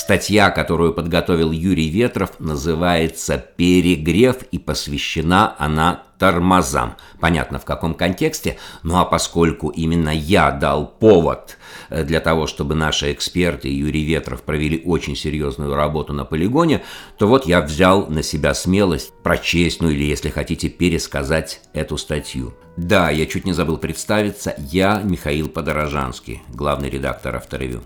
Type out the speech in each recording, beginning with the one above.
Статья, которую подготовил Юрий Ветров, называется «Перегрев» и посвящена она тормозам. Понятно, в каком контексте. Ну а поскольку именно я дал повод э, для того, чтобы наши эксперты Юрий Ветров провели очень серьезную работу на полигоне, то вот я взял на себя смелость прочесть, ну или, если хотите, пересказать эту статью. Да, я чуть не забыл представиться, я Михаил Подорожанский, главный редактор авторевью.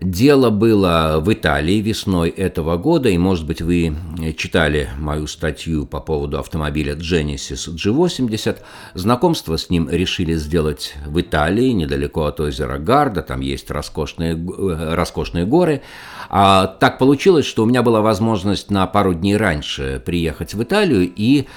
Дело было в Италии весной этого года, и, может быть, вы читали мою статью по поводу автомобиля Genesis G80. Знакомство с ним решили сделать в Италии, недалеко от озера Гарда, там есть роскошные, э, роскошные горы. А так получилось, что у меня была возможность на пару дней раньше приехать в Италию и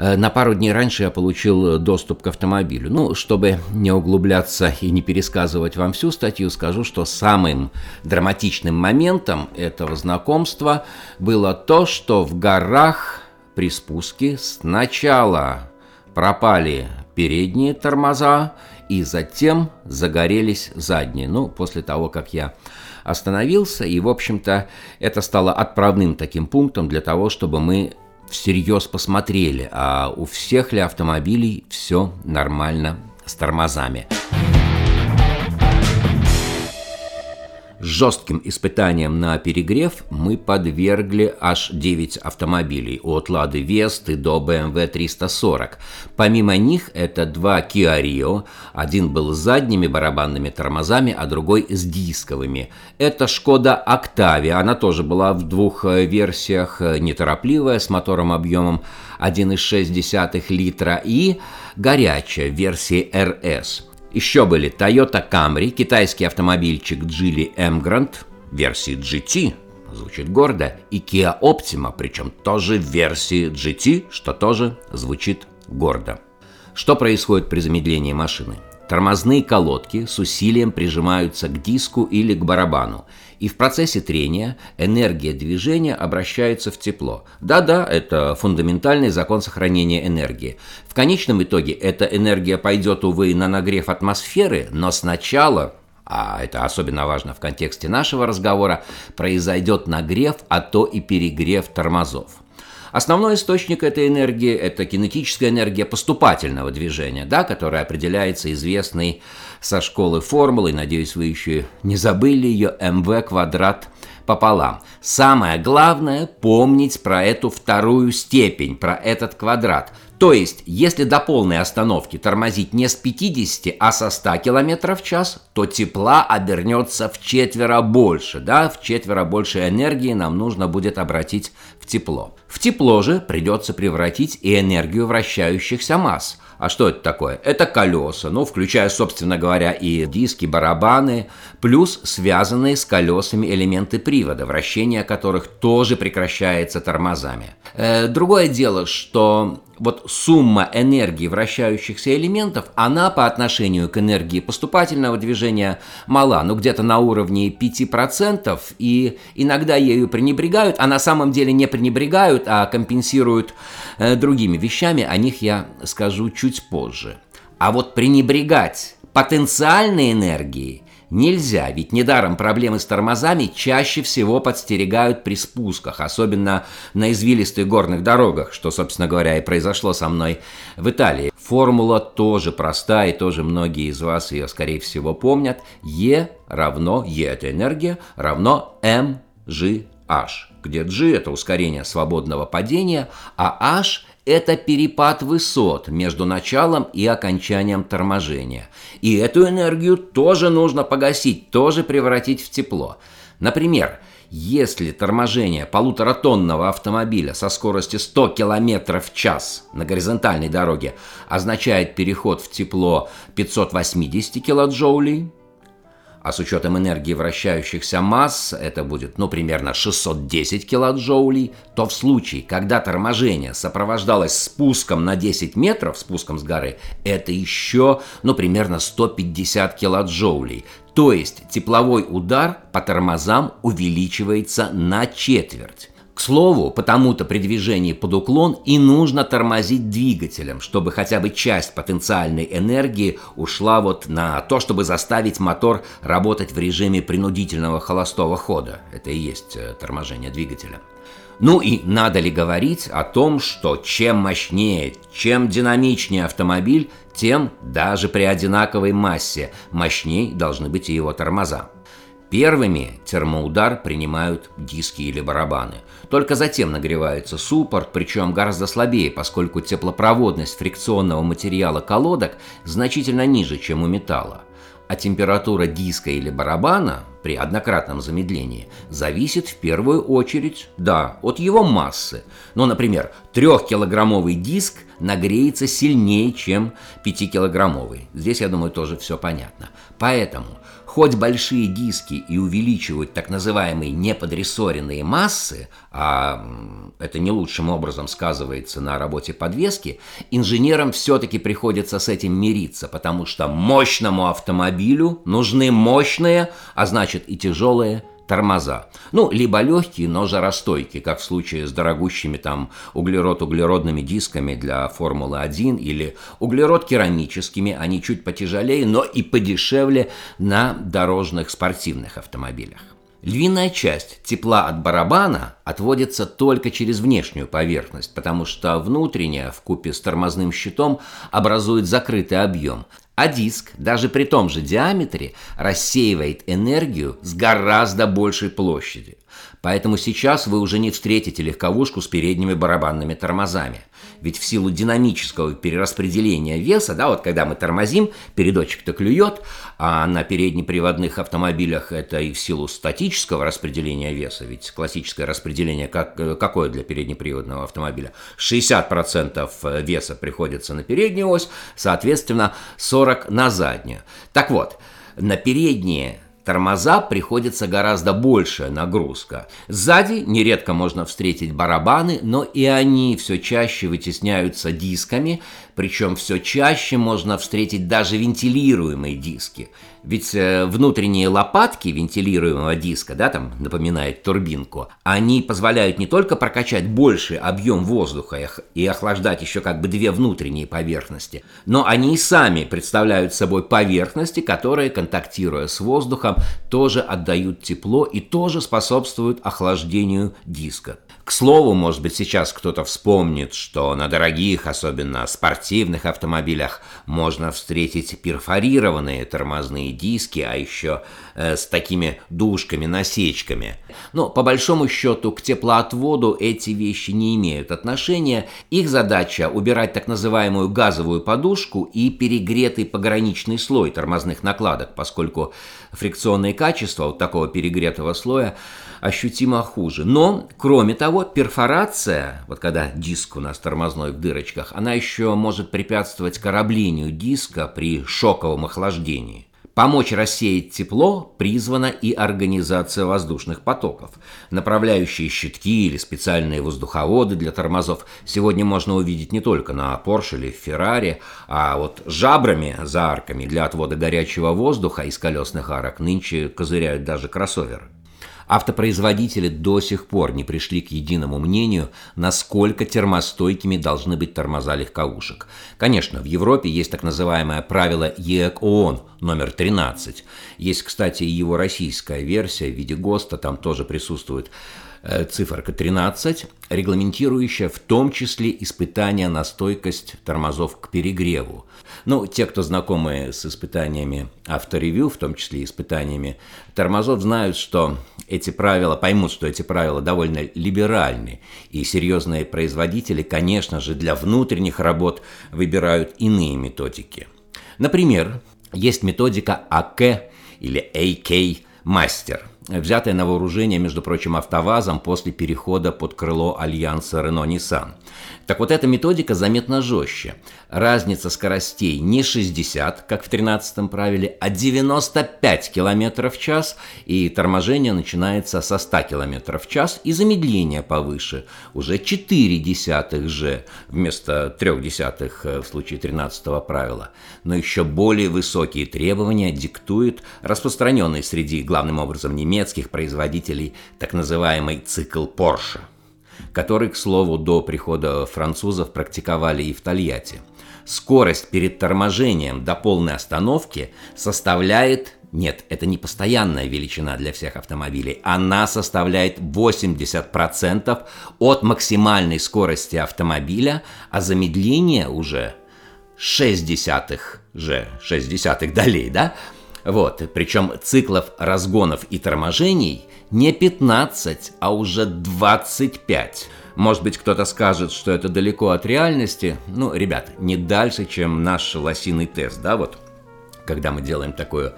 на пару дней раньше я получил доступ к автомобилю. Ну, чтобы не углубляться и не пересказывать вам всю статью, скажу, что самым драматичным моментом этого знакомства было то, что в горах при спуске сначала пропали передние тормоза, и затем загорелись задние. Ну, после того, как я остановился, и, в общем-то, это стало отправным таким пунктом для того, чтобы мы всерьез посмотрели, а у всех ли автомобилей все нормально с тормозами. Жестким испытанием на перегрев мы подвергли аж 9 автомобилей от Лады Весты до BMW 340. Помимо них это два Kia Rio, один был с задними барабанными тормозами, а другой с дисковыми. Это Шкода Octavia, она тоже была в двух э, версиях, э, неторопливая, с мотором объемом 1,6 литра и горячая версия RS – еще были Toyota Camry, китайский автомобильчик Geely Emgrand, версии GT, звучит гордо, и Kia Optima, причем тоже версии GT, что тоже звучит гордо. Что происходит при замедлении машины? Тормозные колодки с усилием прижимаются к диску или к барабану, и в процессе трения энергия движения обращается в тепло. Да-да, это фундаментальный закон сохранения энергии. В конечном итоге эта энергия пойдет, увы, на нагрев атмосферы, но сначала а это особенно важно в контексте нашего разговора, произойдет нагрев, а то и перегрев тормозов. Основной источник этой энергии – это кинетическая энергия поступательного движения, да, которая определяется известной со школы формулой, надеюсь, вы еще не забыли ее, mv квадрат пополам. Самое главное – помнить про эту вторую степень, про этот квадрат. То есть, если до полной остановки тормозить не с 50, а со 100 км в час, то тепла обернется в четверо больше, да, в четверо больше энергии нам нужно будет обратить тепло. В тепло же придется превратить и энергию вращающихся масс – а что это такое? Это колеса, ну, включая, собственно говоря, и диски, барабаны, плюс связанные с колесами элементы привода, вращение которых тоже прекращается тормозами. Э, другое дело, что вот сумма энергии вращающихся элементов, она по отношению к энергии поступательного движения мала, ну где-то на уровне 5%, и иногда ею пренебрегают, а на самом деле не пренебрегают, а компенсируют э, другими вещами, о них я скажу чуть позже. А вот пренебрегать потенциальной энергией – Нельзя, ведь недаром проблемы с тормозами чаще всего подстерегают при спусках, особенно на извилистых горных дорогах, что, собственно говоря, и произошло со мной в Италии. Формула тоже проста, и тоже многие из вас ее, скорее всего, помнят. Е равно, Е это энергия, равно mgh, где g это ускорение свободного падения, а h это перепад высот между началом и окончанием торможения. И эту энергию тоже нужно погасить, тоже превратить в тепло. Например, если торможение полуторатонного автомобиля со скоростью 100 км в час на горизонтальной дороге означает переход в тепло 580 килоджоулей, а с учетом энергии вращающихся масс это будет, ну, примерно 610 килоджоулей, то в случае, когда торможение сопровождалось спуском на 10 метров, спуском с горы, это еще, ну, примерно 150 килоджоулей. То есть тепловой удар по тормозам увеличивается на четверть. Слову, потому-то при движении под уклон и нужно тормозить двигателем, чтобы хотя бы часть потенциальной энергии ушла вот на то, чтобы заставить мотор работать в режиме принудительного холостого хода. Это и есть э, торможение двигателя. Ну и надо ли говорить о том, что чем мощнее, чем динамичнее автомобиль, тем даже при одинаковой массе мощнее должны быть и его тормоза. Первыми термоудар принимают диски или барабаны. Только затем нагревается суппорт, причем гораздо слабее, поскольку теплопроводность фрикционного материала колодок значительно ниже, чем у металла. А температура диска или барабана при однократном замедлении зависит в первую очередь, да, от его массы. Ну, например, трехкилограммовый диск нагреется сильнее, чем пятикилограммовый. Здесь, я думаю, тоже все понятно. Поэтому Хоть большие диски и увеличивают так называемые неподрессоренные массы, а это не лучшим образом сказывается на работе подвески, инженерам все-таки приходится с этим мириться, потому что мощному автомобилю нужны мощные, а значит и тяжелые тормоза. Ну, либо легкие, но жаростойкие, как в случае с дорогущими там углерод-углеродными дисками для Формулы-1 или углерод-керамическими, они чуть потяжелее, но и подешевле на дорожных спортивных автомобилях. Львиная часть тепла от барабана отводится только через внешнюю поверхность, потому что внутренняя в купе с тормозным щитом образует закрытый объем, а диск, даже при том же диаметре, рассеивает энергию с гораздо большей площади. Поэтому сейчас вы уже не встретите легковушку с передними барабанными тормозами. Ведь в силу динамического перераспределения веса, да, вот когда мы тормозим, передочек-то клюет, а на переднеприводных автомобилях это и в силу статического распределения веса, ведь классическое распределение как, какое для переднеприводного автомобиля? 60% веса приходится на переднюю ось, соответственно 40% на заднюю. Так вот, на передние тормоза приходится гораздо большая нагрузка. Сзади нередко можно встретить барабаны, но и они все чаще вытесняются дисками, причем все чаще можно встретить даже вентилируемые диски. Ведь э, внутренние лопатки вентилируемого диска, да, там напоминает турбинку, они позволяют не только прокачать больший объем воздуха и охлаждать еще как бы две внутренние поверхности, но они и сами представляют собой поверхности, которые, контактируя с воздухом, тоже отдают тепло и тоже способствуют охлаждению диска. К слову, может быть, сейчас кто-то вспомнит, что на дорогих, особенно спортивных автомобилях, можно встретить перфорированные тормозные диски, а еще э, с такими дужками-насечками. Но по большому счету к теплоотводу эти вещи не имеют отношения. Их задача убирать так называемую газовую подушку и перегретый пограничный слой тормозных накладок, поскольку фрикционные качества вот такого перегретого слоя ощутимо хуже. Но, кроме того, перфорация, вот когда диск у нас тормозной в дырочках, она еще может препятствовать кораблению диска при шоковом охлаждении. Помочь рассеять тепло призвана и организация воздушных потоков. Направляющие щитки или специальные воздуховоды для тормозов сегодня можно увидеть не только на Porsche или Ferrari, а вот жабрами за арками для отвода горячего воздуха из колесных арок нынче козыряют даже кроссоверы. Автопроизводители до сих пор не пришли к единому мнению, насколько термостойкими должны быть тормоза легковушек. Конечно, в Европе есть так называемое правило ЕЭК ООН номер 13. Есть, кстати, и его российская версия в виде ГОСТа, там тоже присутствует циферка 13, регламентирующая в том числе испытания на стойкость тормозов к перегреву. Ну, те, кто знакомы с испытаниями авторевью, в том числе испытаниями тормозов, знают, что эти правила, поймут, что эти правила довольно либеральны, и серьезные производители, конечно же, для внутренних работ выбирают иные методики. Например, есть методика АК или AK Мастер – взятое на вооружение, между прочим, АвтоВАЗом после перехода под крыло альянса Renault-Nissan. Так вот, эта методика заметно жестче. Разница скоростей не 60, как в 13-м правиле, а 95 км в час, и торможение начинается со 100 км в час, и замедление повыше, уже 4 десятых же, вместо 3 десятых э, в случае 13 правила. Но еще более высокие требования диктует распространенный среди, главным образом, немецких производителей так называемый цикл Porsche. Который, к слову, до прихода французов практиковали и в Тольятти. Скорость перед торможением до полной остановки составляет нет, это не постоянная величина для всех автомобилей. Она составляет 80% от максимальной скорости автомобиля, а замедление уже 6 десятых же, 6 десятых долей, да? Вот, причем циклов разгонов и торможений не 15, а уже 25. Может быть, кто-то скажет, что это далеко от реальности. Ну, ребят, не дальше, чем наш лосиный тест, да, вот, когда мы делаем такую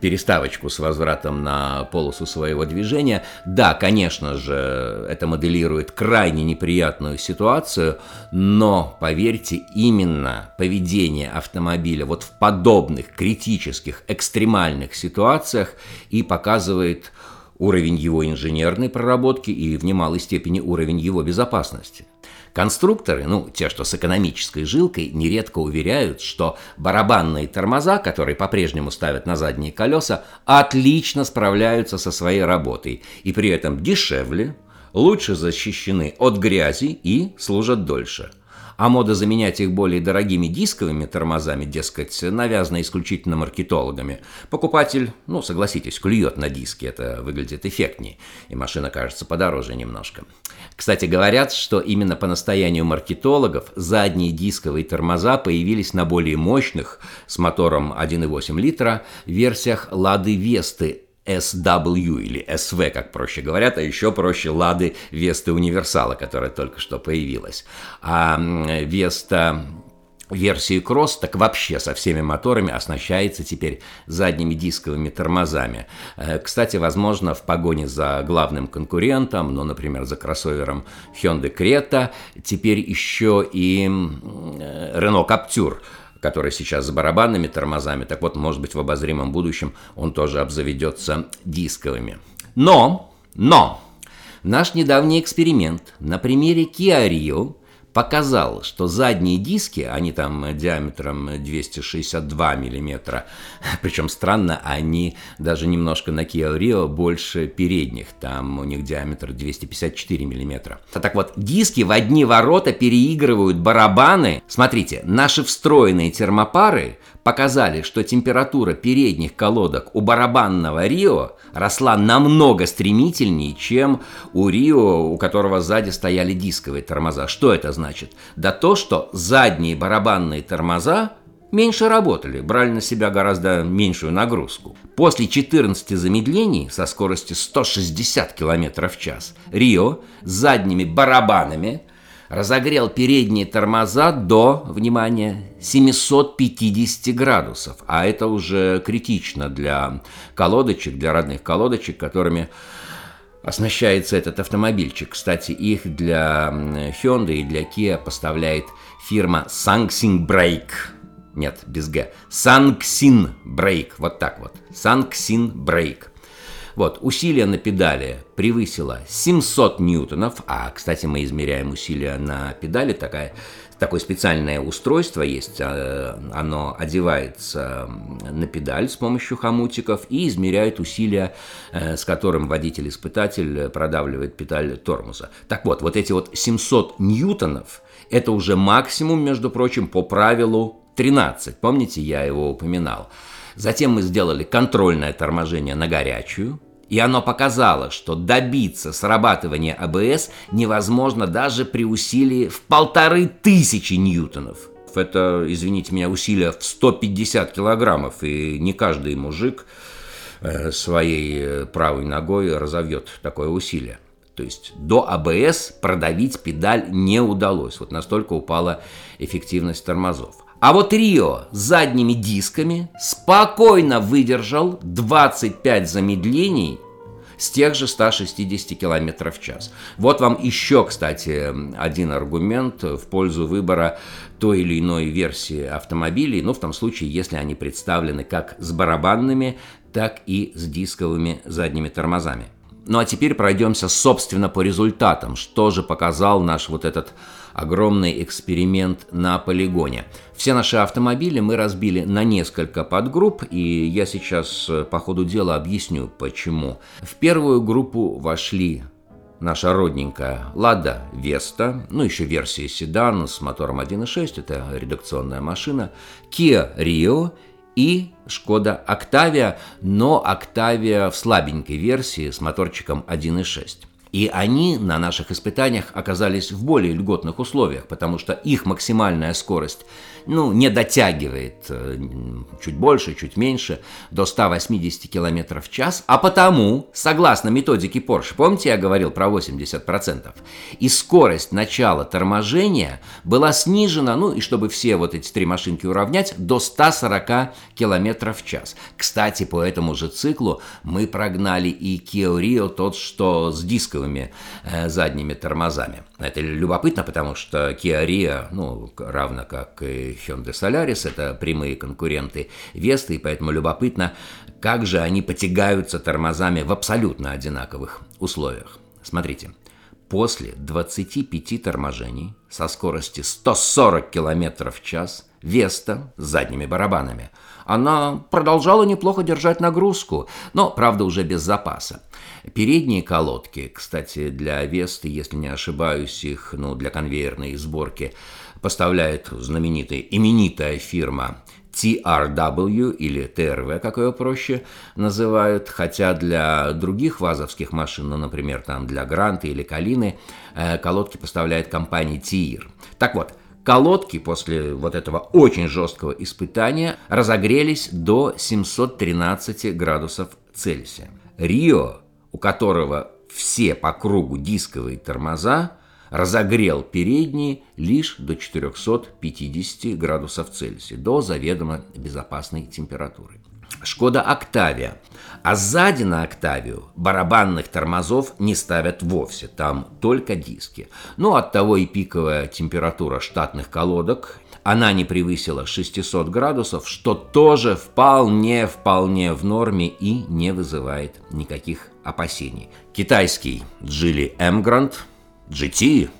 переставочку с возвратом на полосу своего движения. Да, конечно же, это моделирует крайне неприятную ситуацию, но, поверьте, именно поведение автомобиля вот в подобных критических, экстремальных ситуациях и показывает уровень его инженерной проработки и в немалой степени уровень его безопасности. Конструкторы, ну, те, что с экономической жилкой, нередко уверяют, что барабанные тормоза, которые по-прежнему ставят на задние колеса, отлично справляются со своей работой и при этом дешевле, лучше защищены от грязи и служат дольше – а мода заменять их более дорогими дисковыми тормозами, дескать, навязана исключительно маркетологами. Покупатель, ну, согласитесь, клюет на диски, это выглядит эффектнее, и машина кажется подороже немножко. Кстати, говорят, что именно по настоянию маркетологов задние дисковые тормоза появились на более мощных, с мотором 1,8 литра, версиях Лады Весты SW или SV, как проще говорят, а еще проще Лады Весты Универсала, которая только что появилась. А Веста версии Cross так вообще со всеми моторами оснащается теперь задними дисковыми тормозами. Э, кстати, возможно, в погоне за главным конкурентом, ну, например, за кроссовером Hyundai Creta, теперь еще и Renault Captur – который сейчас с барабанными тормозами, так вот, может быть, в обозримом будущем он тоже обзаведется дисковыми. Но, но, наш недавний эксперимент на примере Kia Rio показал, что задние диски, они там диаметром 262 миллиметра, причем странно, они даже немножко на Kia Rio больше передних, там у них диаметр 254 миллиметра. Так вот, диски в одни ворота переигрывают барабаны. Смотрите, наши встроенные термопары показали, что температура передних колодок у барабанного Рио росла намного стремительнее, чем у Рио, у которого сзади стояли дисковые тормоза. Что это значит? Да то, что задние барабанные тормоза меньше работали, брали на себя гораздо меньшую нагрузку. После 14 замедлений со скоростью 160 км в час Рио с задними барабанами разогрел передние тормоза до, внимание, 750 градусов. А это уже критично для колодочек, для родных колодочек, которыми оснащается этот автомобильчик. Кстати, их для Hyundai и для Kia поставляет фирма Sangsing Brake. Нет, без Г. Sangsing Brake. Вот так вот. Sangsing Brake. Вот, усилие на педали превысило 700 ньютонов, а, кстати, мы измеряем усилия на педали, такая, такое специальное устройство есть, а, оно одевается на педаль с помощью хомутиков и измеряет усилия, э, с которым водитель-испытатель продавливает педаль тормоза. Так вот, вот эти вот 700 ньютонов – это уже максимум, между прочим, по правилу 13. Помните, я его упоминал. Затем мы сделали контрольное торможение на горячую, и оно показало, что добиться срабатывания АБС невозможно даже при усилии в полторы тысячи ньютонов. Это, извините меня, усилие в 150 килограммов, и не каждый мужик э, своей э, правой ногой разовьет такое усилие. То есть до АБС продавить педаль не удалось. Вот настолько упала эффективность тормозов. А вот Рио задними дисками спокойно выдержал 25 замедлений с тех же 160 км в час. Вот вам еще, кстати, один аргумент в пользу выбора той или иной версии автомобилей, ну, в том случае, если они представлены как с барабанными, так и с дисковыми задними тормозами. Ну а теперь пройдемся, собственно, по результатам. Что же показал наш вот этот огромный эксперимент на полигоне. Все наши автомобили мы разбили на несколько подгрупп, и я сейчас э, по ходу дела объясню, почему. В первую группу вошли наша родненькая Лада Веста, ну еще версия седан с мотором 1.6, это редакционная машина, Kia Rio и Шкода Октавия, но Октавия в слабенькой версии с моторчиком 1.6. И они на наших испытаниях оказались в более льготных условиях, потому что их максимальная скорость ну, не дотягивает э, чуть больше, чуть меньше, до 180 км в час, а потому, согласно методике Porsche, помните, я говорил про 80%, и скорость начала торможения была снижена, ну, и чтобы все вот эти три машинки уравнять, до 140 км в час. Кстати, по этому же циклу мы прогнали и Kia Rio, тот, что с дисковыми э, задними тормозами. Это любопытно, потому что Kia Rio, ну, равно как и Hyundai Solaris, это прямые конкуренты Весты, и поэтому любопытно, как же они потягаются тормозами в абсолютно одинаковых условиях. Смотрите, после 25 торможений со скорости 140 км в час Веста с задними барабанами, она продолжала неплохо держать нагрузку, но, правда, уже без запаса. Передние колодки, кстати, для Весты, если не ошибаюсь, их ну, для конвейерной сборки поставляет знаменитая, именитая фирма TRW или TRV, как ее проще называют, хотя для других вазовских машин, ну, например, там для Гранта или Калины, э, колодки поставляет компания TIR. Так вот, колодки после вот этого очень жесткого испытания разогрелись до 713 градусов Цельсия. Рио, у которого все по кругу дисковые тормоза, разогрел передние лишь до 450 градусов Цельсия, до заведомо безопасной температуры. Шкода Октавия. А сзади на Октавию барабанных тормозов не ставят вовсе, там только диски. Но от того и пиковая температура штатных колодок, она не превысила 600 градусов, что тоже вполне-вполне в норме и не вызывает никаких опасений. Китайский Geely Emgrand GT,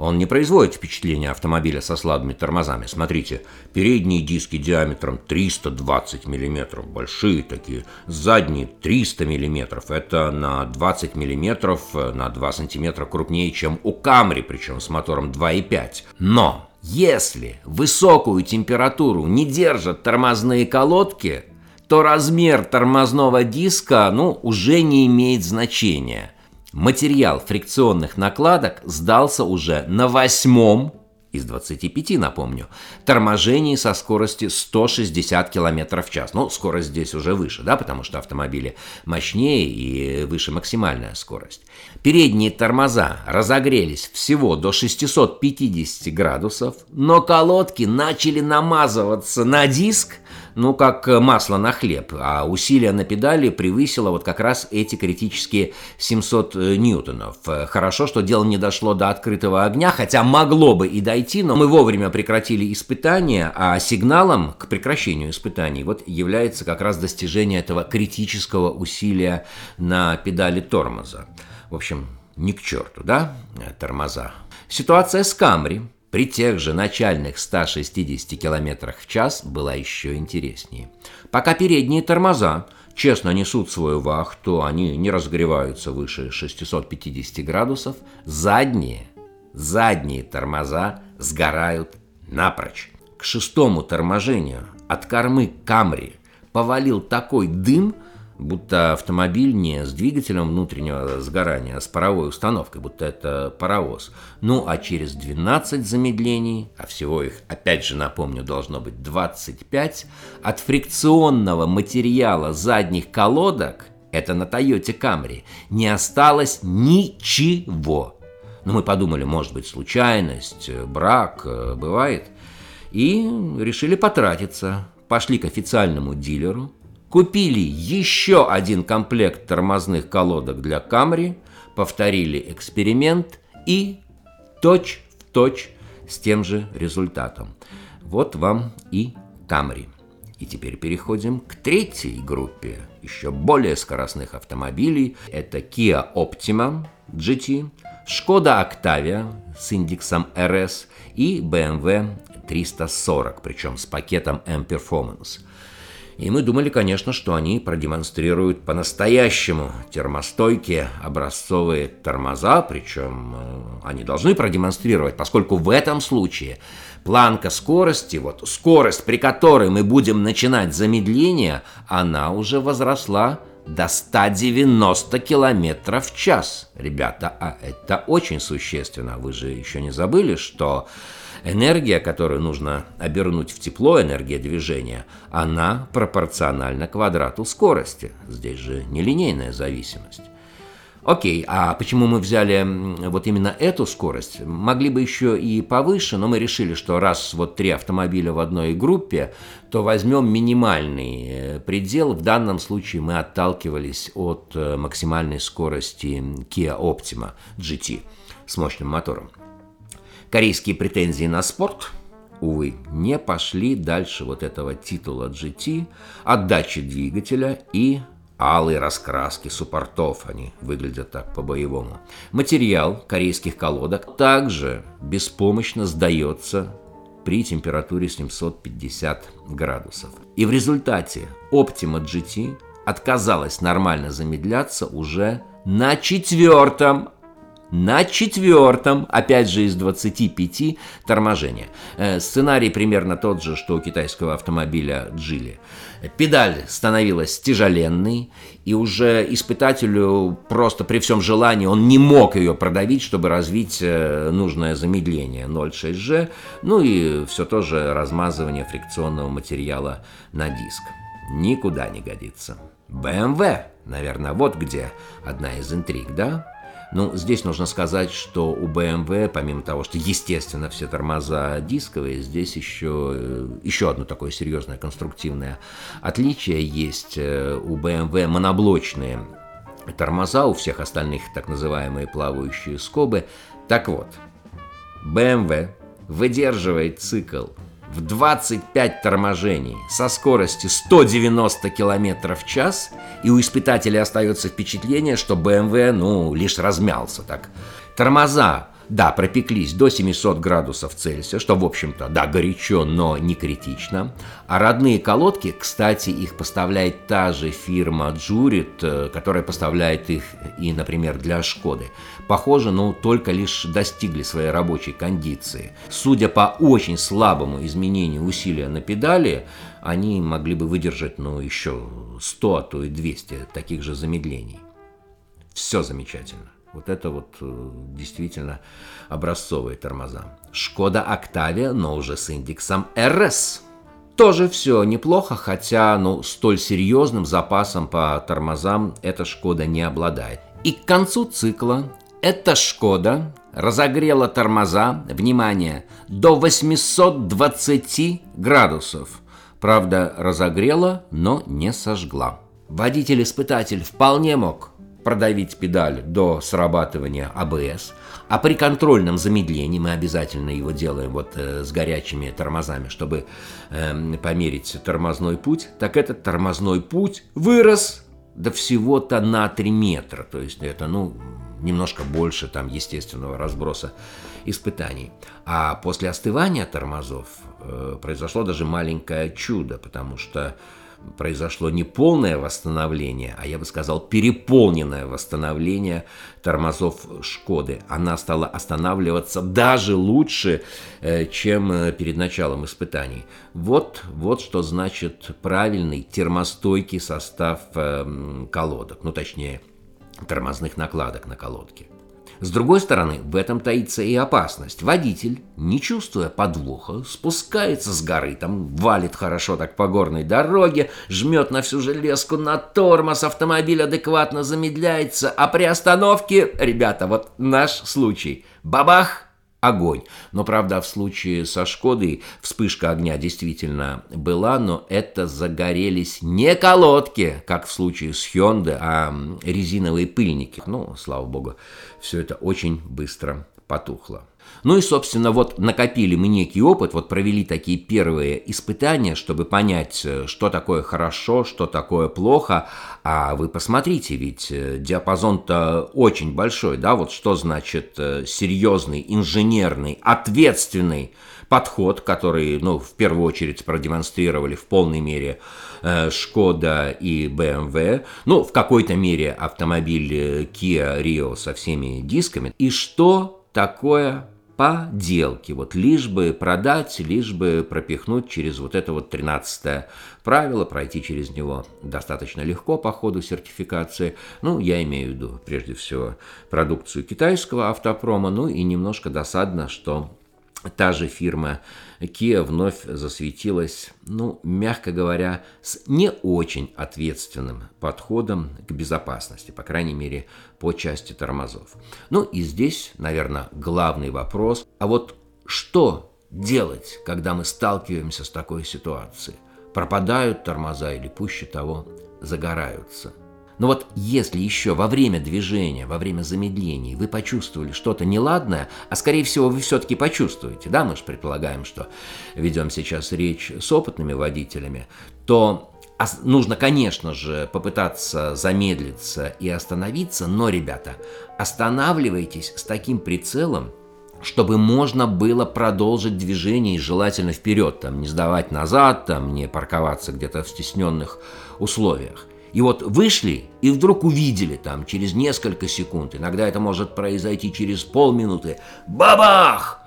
он не производит впечатления автомобиля со слабыми тормозами. Смотрите, передние диски диаметром 320 мм, большие такие, задние 300 мм, это на 20 мм, на 2 см крупнее, чем у Camry, причем с мотором 2.5. Но если высокую температуру не держат тормозные колодки, то размер тормозного диска ну, уже не имеет значения – Материал фрикционных накладок сдался уже на восьмом из 25, напомню, торможении со скоростью 160 км в час. Ну, скорость здесь уже выше, да, потому что автомобили мощнее и выше максимальная скорость. Передние тормоза разогрелись всего до 650 градусов, но колодки начали намазываться на диск – ну, как э, масло на хлеб, а усилие на педали превысило вот как раз эти критические 700 э, ньютонов. Э, хорошо, что дело не дошло до открытого огня, хотя могло бы и дойти, но мы вовремя прекратили испытания, а сигналом к прекращению испытаний вот является как раз достижение этого критического усилия на педали тормоза. В общем, ни к черту, да, тормоза. Ситуация с Камри – при тех же начальных 160 км в час была еще интереснее. Пока передние тормоза честно несут свою вахту, они не разогреваются выше 650 градусов, задние, задние тормоза сгорают напрочь. К шестому торможению от кормы Камри повалил такой дым – будто автомобиль не с двигателем внутреннего сгорания, а с паровой установкой, будто это паровоз. Ну, а через 12 замедлений, а всего их, опять же напомню, должно быть 25, от фрикционного материала задних колодок, это на Toyota Camry, не осталось ничего. Ну, мы подумали, может быть, случайность, брак, э, бывает. И решили потратиться. Пошли к официальному дилеру, Купили еще один комплект тормозных колодок для Камри, повторили эксперимент и точь в точь с тем же результатом. Вот вам и Камри. И теперь переходим к третьей группе, еще более скоростных автомобилей. Это Kia Optima GT, Skoda Octavia с индексом RS и BMW 340, причем с пакетом M-Performance – И мы думали, конечно, что они продемонстрируют по-настоящему термостойкие образцовые тормоза, причем э, они должны продемонстрировать, поскольку в этом случае планка скорости, вот скорость, при которой мы будем начинать замедление, она уже возросла до 190 км в час. Ребята, а это очень существенно. Вы же еще не забыли, что Энергия, которую нужно обернуть в тепло, энергия движения, она пропорциональна квадрату скорости. Здесь же нелинейная зависимость. Окей, а почему мы взяли вот именно эту скорость? Могли бы еще и повыше, но мы решили, что раз вот три автомобиля в одной группе, то возьмем минимальный э, предел. В данном случае мы отталкивались от э, максимальной скорости Kia Optima GT с мощным мотором. Корейские претензии на спорт, увы, не пошли дальше вот этого титула GT, отдачи двигателя и алые раскраски суппортов, они выглядят так по-боевому. Материал корейских колодок также беспомощно сдается при температуре 750 градусов. И в результате Optima GT отказалась нормально замедляться уже на четвертом на четвертом, опять же из 25, торможения. Э, сценарий примерно тот же, что у китайского автомобиля Джили. Педаль становилась тяжеленной, и уже испытателю просто при всем желании он не мог ее продавить, чтобы развить э, нужное замедление 0,6G, ну и все то же размазывание фрикционного материала на диск. Никуда не годится. BMW, наверное, вот где одна из интриг, да? Ну, здесь нужно сказать, что у BMW, помимо того, что, естественно, все тормоза дисковые, здесь еще, э, еще одно такое серьезное конструктивное отличие есть. Э, у BMW моноблочные тормоза, у всех остальных так называемые плавающие скобы. Так вот, BMW выдерживает цикл в 25 торможений со скоростью 190 км в час, и у испытателя остается впечатление, что BMW, ну, лишь размялся так. Тормоза да, пропеклись до 700 градусов Цельсия, что, в общем-то, да, горячо, но не критично. А родные колодки, кстати, их поставляет та же фирма Jurit, э, которая поставляет их и, например, для Шкоды. Похоже, но только лишь достигли своей рабочей кондиции. Судя по очень слабому изменению усилия на педали, они могли бы выдержать, ну, еще 100, а то и 200 таких же замедлений. Все замечательно. Вот это вот э, действительно образцовые тормоза. Шкода Октавия, но уже с индексом RS. Тоже все неплохо, хотя ну, столь серьезным запасом по тормозам эта Шкода не обладает. И к концу цикла эта Шкода разогрела тормоза, внимание, до 820 градусов. Правда, разогрела, но не сожгла. Водитель-испытатель вполне мог продавить педаль до срабатывания АБС, а при контрольном замедлении мы обязательно его делаем вот э, с горячими тормозами, чтобы э, померить тормозной путь, так этот тормозной путь вырос до всего-то на 3 метра, то есть это, ну, немножко больше там естественного разброса испытаний. А после остывания тормозов э, произошло даже маленькое чудо, потому что произошло не полное восстановление, а я бы сказал переполненное восстановление тормозов Шкоды. Она стала останавливаться даже лучше, э, чем э, перед началом испытаний. Вот, вот что значит правильный термостойкий состав э, колодок, ну точнее тормозных накладок на колодки. С другой стороны, в этом таится и опасность. Водитель, не чувствуя подвоха, спускается с горы, там валит хорошо так по горной дороге, жмет на всю железку на тормоз, автомобиль адекватно замедляется, а при остановке, ребята, вот наш случай, бабах, огонь. Но, правда, в случае со «Шкодой» вспышка огня действительно была, но это загорелись не колодки, как в случае с «Хёндэ», а резиновые пыльники. Ну, слава богу, все это очень быстро потухло. Ну и, собственно, вот накопили мы некий опыт, вот провели такие первые испытания, чтобы понять, э, что такое хорошо, что такое плохо. А вы посмотрите, ведь э, диапазон-то очень большой, да, вот что значит э, серьезный, инженерный, ответственный подход, который, ну, в первую очередь продемонстрировали в полной мере Шкода и BMW, ну, в какой-то мере автомобиль Kia Rio со всеми дисками. И что такое поделки, вот лишь бы продать, лишь бы пропихнуть через вот это вот 13 правило, пройти через него достаточно легко по ходу сертификации. Ну, я имею в виду прежде всего продукцию китайского автопрома, ну и немножко досадно, что та же фирма Kia вновь засветилась, ну, мягко говоря, с не очень ответственным подходом к безопасности, по крайней мере, по части тормозов. Ну и здесь, наверное, главный вопрос, а вот что делать, когда мы сталкиваемся с такой ситуацией? Пропадают тормоза или пуще того загораются? Но вот если еще во время движения, во время замедлений вы почувствовали что-то неладное, а скорее всего вы все-таки почувствуете, да, мы же предполагаем, что ведем сейчас речь с опытными водителями, то нужно, конечно же, попытаться замедлиться и остановиться, но, ребята, останавливайтесь с таким прицелом, чтобы можно было продолжить движение и желательно вперед, там, не сдавать назад, там, не парковаться где-то в стесненных условиях. И вот вышли и вдруг увидели там через несколько секунд, иногда это может произойти через полминуты, бабах!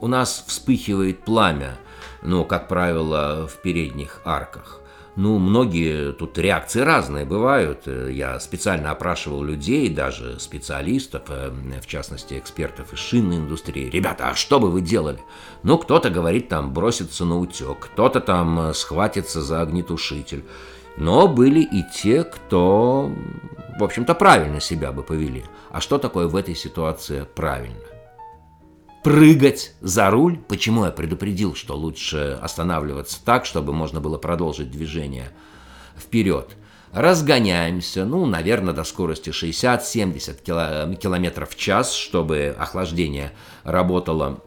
У нас вспыхивает пламя, ну, как правило, в передних арках. Ну, многие тут реакции разные бывают. Я специально опрашивал людей, даже специалистов, э, в частности, экспертов из шинной индустрии. Ребята, а что бы вы делали? Ну, кто-то говорит там броситься на утек, кто-то там э, схватится за огнетушитель. Но были и те, кто, в общем-то, правильно себя бы повели. А что такое в этой ситуации правильно? Прыгать за руль? Почему я предупредил, что лучше останавливаться так, чтобы можно было продолжить движение вперед? Разгоняемся, ну, наверное, до скорости 60-70 километров в час, чтобы охлаждение работало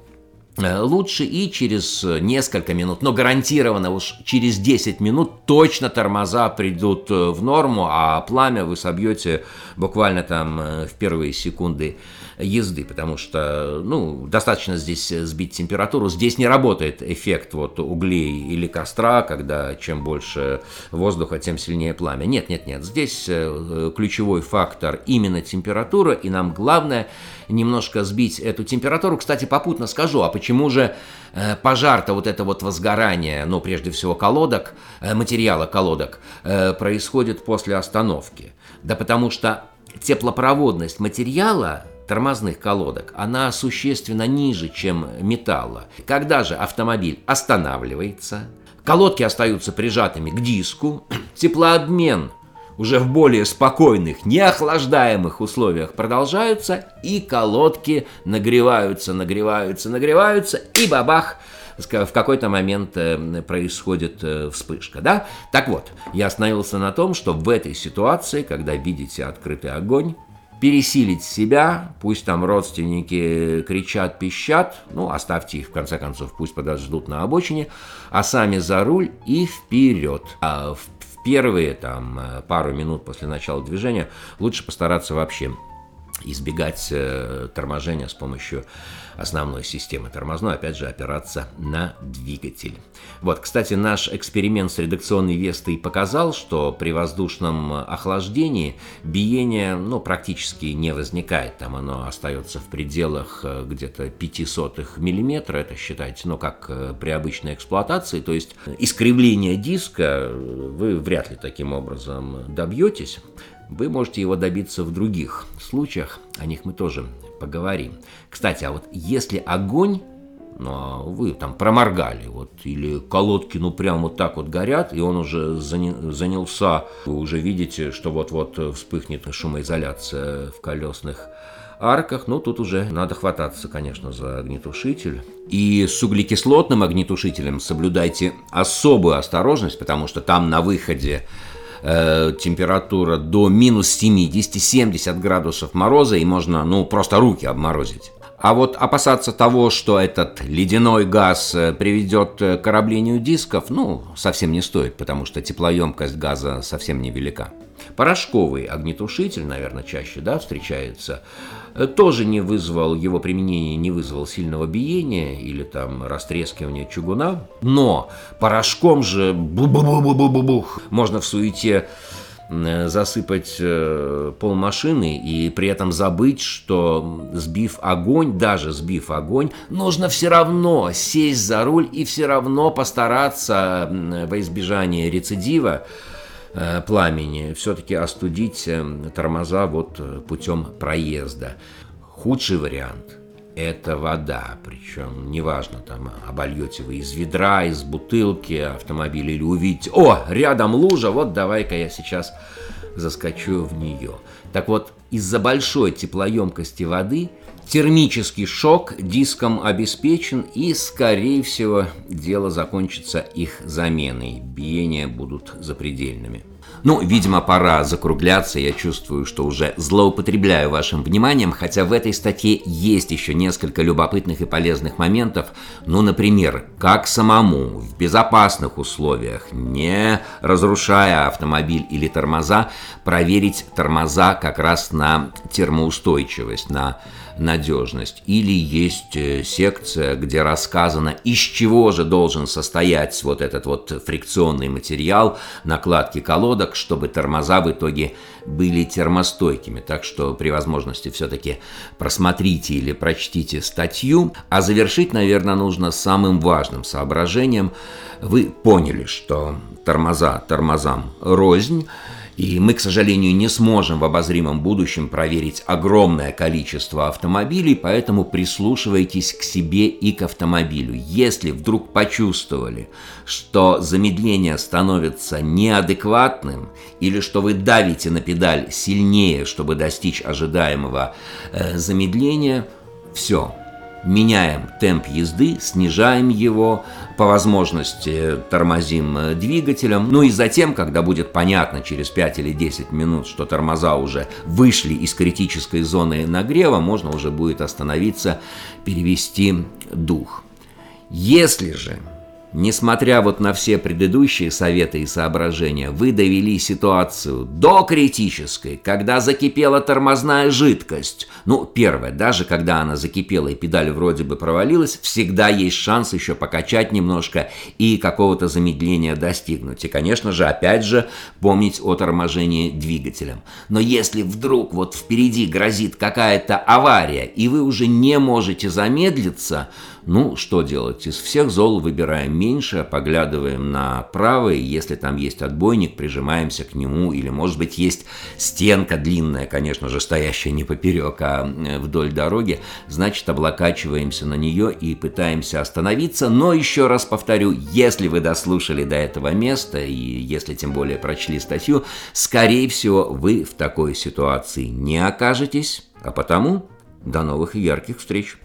лучше и через несколько минут, но гарантированно уж через 10 минут точно тормоза придут э, в норму, а пламя вы собьете буквально там э, в первые секунды езды, потому что, ну, достаточно здесь сбить температуру. Здесь не работает эффект вот углей или костра, когда чем больше воздуха, тем сильнее пламя. Нет, нет, нет. Здесь ключевой фактор именно температура, и нам главное немножко сбить эту температуру. Кстати, попутно скажу, а почему же э, пожар-то, вот это вот возгорание, ну, прежде всего, колодок, э, материала колодок, э, происходит после остановки? Да потому что теплопроводность материала тормозных колодок, она существенно ниже, чем металла. Когда же автомобиль останавливается, колодки остаются прижатыми к диску, теплообмен уже в более спокойных, неохлаждаемых условиях продолжаются, и колодки нагреваются, нагреваются, нагреваются, и бабах, в какой-то момент э, происходит э, вспышка, да? Так вот, я остановился на том, что в этой ситуации, когда видите открытый огонь, пересилить себя, пусть там родственники кричат, пищат, ну, оставьте их, в конце концов, пусть подождут на обочине, а сами за руль и вперед. А в первые там э, пару минут после начала движения лучше постараться вообще избегать э, торможения с помощью основной системы тормозной, опять же, опираться на двигатель. Вот, кстати, наш эксперимент с редукционной Вестой показал, что при воздушном охлаждении биение ну, практически не возникает. Там оно остается в пределах э, где-то 5 сотых миллиметра, это считайте, ну, как э, при обычной эксплуатации. То есть искривление диска вы вряд ли таким образом добьетесь. Вы можете его добиться в других случаях, о них мы тоже поговорим. Кстати, а вот если огонь, ну, а вы там проморгали, вот, или колодки, ну, прям вот так вот горят, и он уже занялся, вы уже видите, что вот-вот вспыхнет шумоизоляция в колесных арках, ну, тут уже надо хвататься, конечно, за огнетушитель. И с углекислотным огнетушителем соблюдайте особую осторожность, потому что там на выходе э, температура до минус 70-70 градусов мороза, и можно, ну, просто руки обморозить. А вот опасаться того, что этот ледяной газ э, приведет к ороблению дисков, ну, совсем не стоит, потому что теплоемкость газа совсем невелика. Порошковый огнетушитель, наверное, чаще да, встречается, э, тоже не вызвал, его применение не вызвал сильного биения или там растрескивания чугуна, но порошком же бу -бу -бу -бу -бу -бу -бу, можно в суете Э, засыпать э, пол машины и при этом забыть, что сбив огонь, даже сбив огонь, нужно все равно сесть за руль и все равно постараться во избежание рецидива э, пламени все-таки остудить тормоза вот путем проезда. Худший вариант – это вода. Причем неважно, там обольете вы из ведра, из бутылки автомобиля или увидите, о, рядом лужа, вот давай-ка я сейчас заскочу в нее. Так вот, из-за большой теплоемкости воды термический шок диском обеспечен и, скорее всего, дело закончится их заменой. Биения будут запредельными. Ну, видимо, пора закругляться. Я чувствую, что уже злоупотребляю вашим вниманием, хотя в этой статье есть еще несколько любопытных и полезных моментов. Ну, например, как самому в безопасных условиях, не разрушая автомобиль или тормоза, проверить тормоза как раз на термоустойчивость, на надежность. Или есть э, секция, где рассказано, из чего же должен состоять вот этот вот фрикционный материал накладки колодок, чтобы тормоза в итоге были термостойкими. Так что при возможности все-таки просмотрите или прочтите статью. А завершить, наверное, нужно самым важным соображением. Вы поняли, что тормоза тормозам рознь, и мы, к сожалению, не сможем в обозримом будущем проверить огромное количество автомобилей, поэтому прислушивайтесь к себе и к автомобилю. Если вдруг почувствовали, что замедление становится неадекватным или что вы давите на педаль сильнее, чтобы достичь ожидаемого э, замедления, все, меняем темп езды, снижаем его, по возможности тормозим э, двигателем. Ну и затем, когда будет понятно через 5 или 10 минут, что тормоза уже вышли из критической зоны нагрева, можно уже будет остановиться, перевести дух. Если же Несмотря вот на все предыдущие советы и соображения, вы довели ситуацию до критической, когда закипела тормозная жидкость. Ну, первое, даже когда она закипела и педаль вроде бы провалилась, всегда есть шанс еще покачать немножко и какого-то замедления достигнуть. И, конечно же, опять же, помнить о торможении двигателем. Но если вдруг вот впереди грозит какая-то авария, и вы уже не можете замедлиться, ну, что делать? Из всех зол выбираем меньше, поглядываем на правый, если там есть отбойник, прижимаемся к нему, или, может быть, есть стенка длинная, конечно же, стоящая не поперек, а э, вдоль дороги, значит, облокачиваемся на нее и пытаемся остановиться, но еще раз повторю, если вы дослушали до этого места, и если тем более прочли статью, скорее всего, вы в такой ситуации не окажетесь, а потому до новых ярких встреч!